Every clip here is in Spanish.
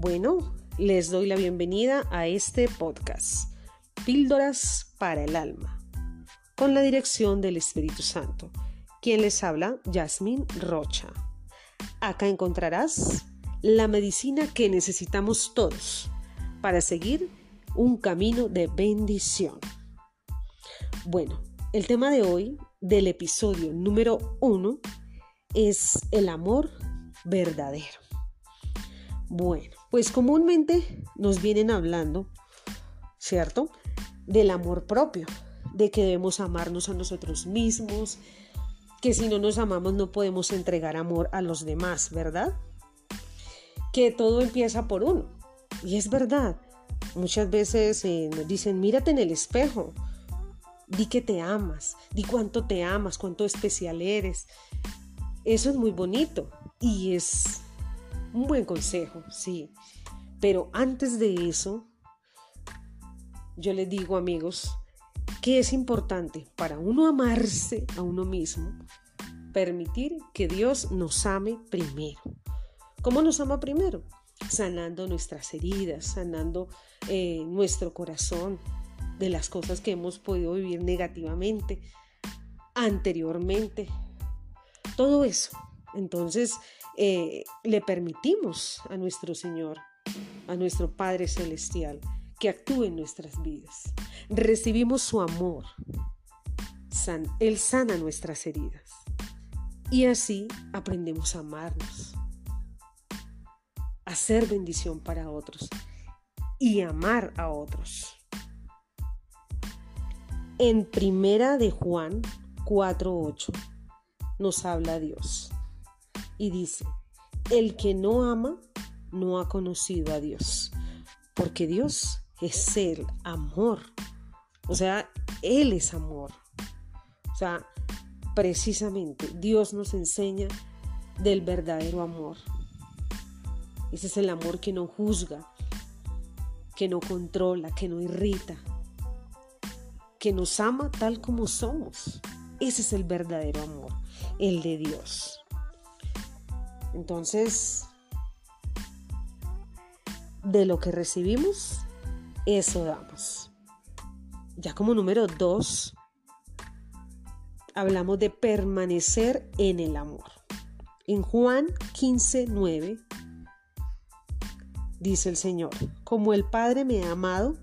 Bueno, les doy la bienvenida a este podcast, Píldoras para el Alma, con la dirección del Espíritu Santo. Quien les habla, Yasmín Rocha. Acá encontrarás la medicina que necesitamos todos para seguir un camino de bendición. Bueno, el tema de hoy del episodio número uno es el amor verdadero. Bueno, pues comúnmente nos vienen hablando, ¿cierto? Del amor propio, de que debemos amarnos a nosotros mismos, que si no nos amamos no podemos entregar amor a los demás, ¿verdad? Que todo empieza por uno. Y es verdad. Muchas veces eh, nos dicen, mírate en el espejo, di que te amas, di cuánto te amas, cuánto especial eres. Eso es muy bonito y es un buen consejo, sí. Pero antes de eso, yo les digo amigos, que es importante para uno amarse a uno mismo, permitir que Dios nos ame primero. ¿Cómo nos ama primero? Sanando nuestras heridas, sanando eh, nuestro corazón de las cosas que hemos podido vivir negativamente anteriormente. Todo eso. Entonces, eh, le permitimos a nuestro Señor, a nuestro Padre Celestial, que actúe en nuestras vidas. Recibimos su amor. él sana nuestras heridas. Y así aprendemos a amarnos, a ser bendición para otros y amar a otros. En primera de Juan 4:8 nos habla Dios y dice, el que no ama no ha conocido a Dios, porque Dios es el amor. O sea, Él es amor. O sea, precisamente Dios nos enseña del verdadero amor. Ese es el amor que no juzga, que no controla, que no irrita, que nos ama tal como somos. Ese es el verdadero amor, el de Dios. Entonces, de lo que recibimos, eso damos. Ya como número dos, hablamos de permanecer en el amor. En Juan 15, 9, dice el Señor, como el Padre me ha amado,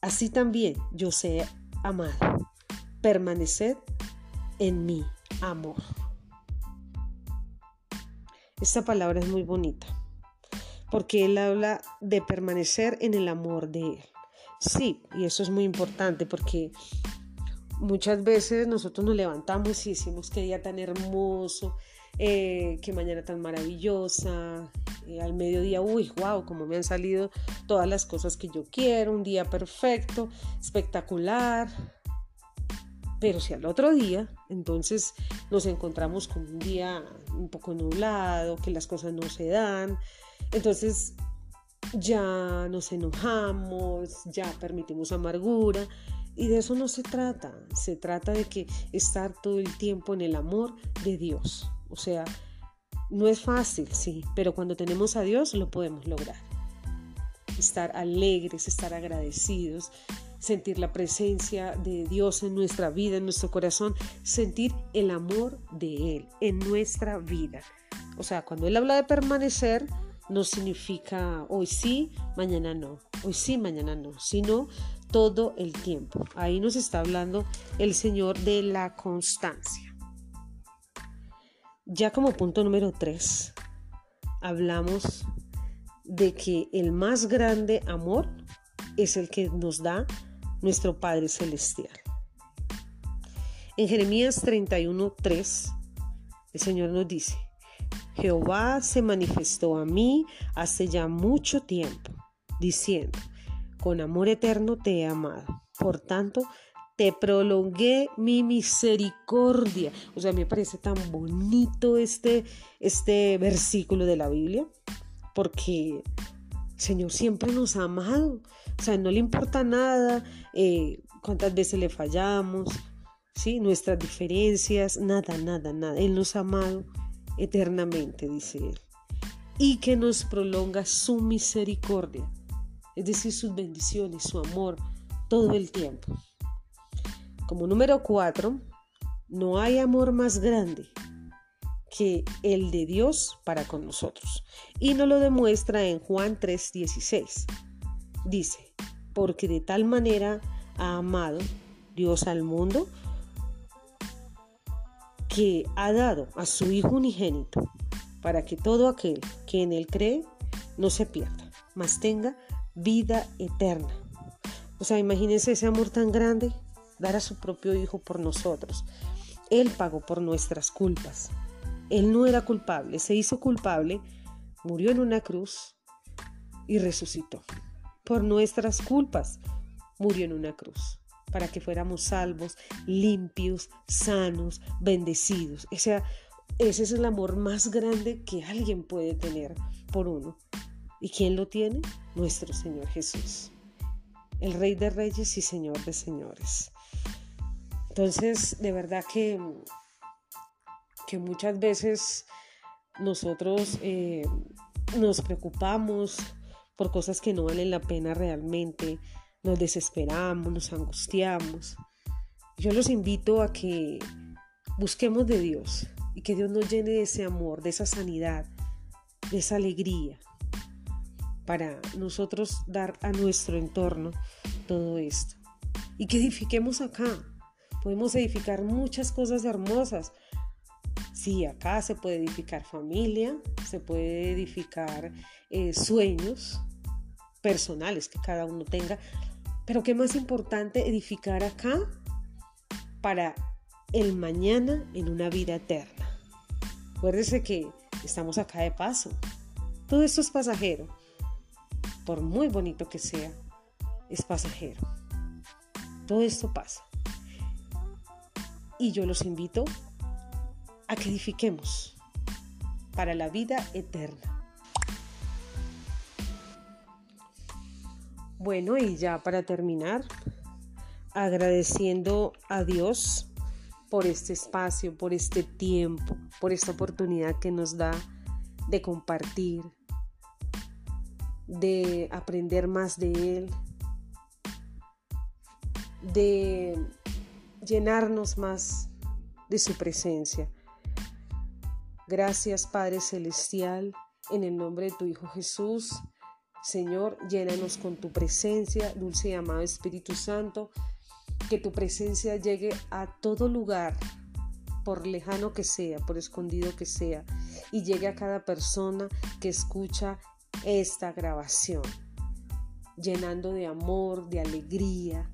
así también yo sé amado. Permaneced en mi amor. Esta palabra es muy bonita porque él habla de permanecer en el amor de él. Sí, y eso es muy importante porque muchas veces nosotros nos levantamos y decimos qué día tan hermoso, eh, qué mañana tan maravillosa, eh, al mediodía, uy, wow, como me han salido todas las cosas que yo quiero, un día perfecto, espectacular, pero si al otro día, entonces nos encontramos con un día un poco nublado, que las cosas no se dan, entonces ya nos enojamos, ya permitimos amargura. Y de eso no se trata, se trata de que estar todo el tiempo en el amor de Dios. O sea, no es fácil, sí, pero cuando tenemos a Dios lo podemos lograr. Estar alegres, estar agradecidos, sentir la presencia de Dios en nuestra vida, en nuestro corazón, sentir el amor de Él en nuestra vida. O sea, cuando Él habla de permanecer, no significa hoy sí, mañana no, hoy sí, mañana no, sino todo el tiempo. Ahí nos está hablando el Señor de la constancia. Ya como punto número 3, hablamos de que el más grande amor es el que nos da nuestro Padre Celestial. En Jeremías 31:3, el Señor nos dice, Jehová se manifestó a mí hace ya mucho tiempo, diciendo, con amor eterno te he amado. Por tanto, te prolongué mi misericordia. O sea, me parece tan bonito este, este versículo de la Biblia, porque Señor siempre nos ha amado. O sea, no le importa nada eh, cuántas veces le fallamos, ¿sí? nuestras diferencias, nada, nada, nada. Él nos ha amado eternamente, dice Él. y que nos prolonga su misericordia, es decir, sus bendiciones, su amor, todo el tiempo. Como número cuatro, no hay amor más grande que el de Dios para con nosotros. Y nos lo demuestra en Juan 3:16. Dice, porque de tal manera ha amado Dios al mundo que ha dado a su Hijo unigénito para que todo aquel que en él cree no se pierda, mas tenga vida eterna. O sea, imagínense ese amor tan grande, dar a su propio Hijo por nosotros. Él pagó por nuestras culpas. Él no era culpable, se hizo culpable, murió en una cruz y resucitó. Por nuestras culpas murió en una cruz, para que fuéramos salvos, limpios, sanos, bendecidos. Ese es el amor más grande que alguien puede tener por uno. ¿Y quién lo tiene? Nuestro Señor Jesús, el Rey de Reyes y Señor de Señores. Entonces, de verdad que, que muchas veces nosotros eh, nos preocupamos por cosas que no valen la pena realmente, nos desesperamos, nos angustiamos. Yo los invito a que busquemos de Dios y que Dios nos llene de ese amor, de esa sanidad, de esa alegría, para nosotros dar a nuestro entorno todo esto. Y que edifiquemos acá, Podemos edificar muchas cosas hermosas. Sí, acá se puede edificar familia, se puede edificar eh, sueños personales que cada uno tenga, pero qué más importante edificar acá para el mañana en una vida eterna. Acuérdese que estamos acá de paso. Todo esto es pasajero. Por muy bonito que sea, es pasajero. Todo esto pasa. Y yo los invito a que edifiquemos para la vida eterna. Bueno, y ya para terminar, agradeciendo a Dios por este espacio, por este tiempo, por esta oportunidad que nos da de compartir, de aprender más de Él, de llenarnos más de su presencia. Gracias Padre Celestial, en el nombre de tu Hijo Jesús. Señor, llénanos con tu presencia, dulce y amado Espíritu Santo, que tu presencia llegue a todo lugar, por lejano que sea, por escondido que sea, y llegue a cada persona que escucha esta grabación, llenando de amor, de alegría,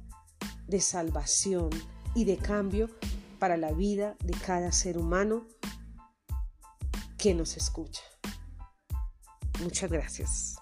de salvación, y de cambio para la vida de cada ser humano que nos escucha. Muchas gracias.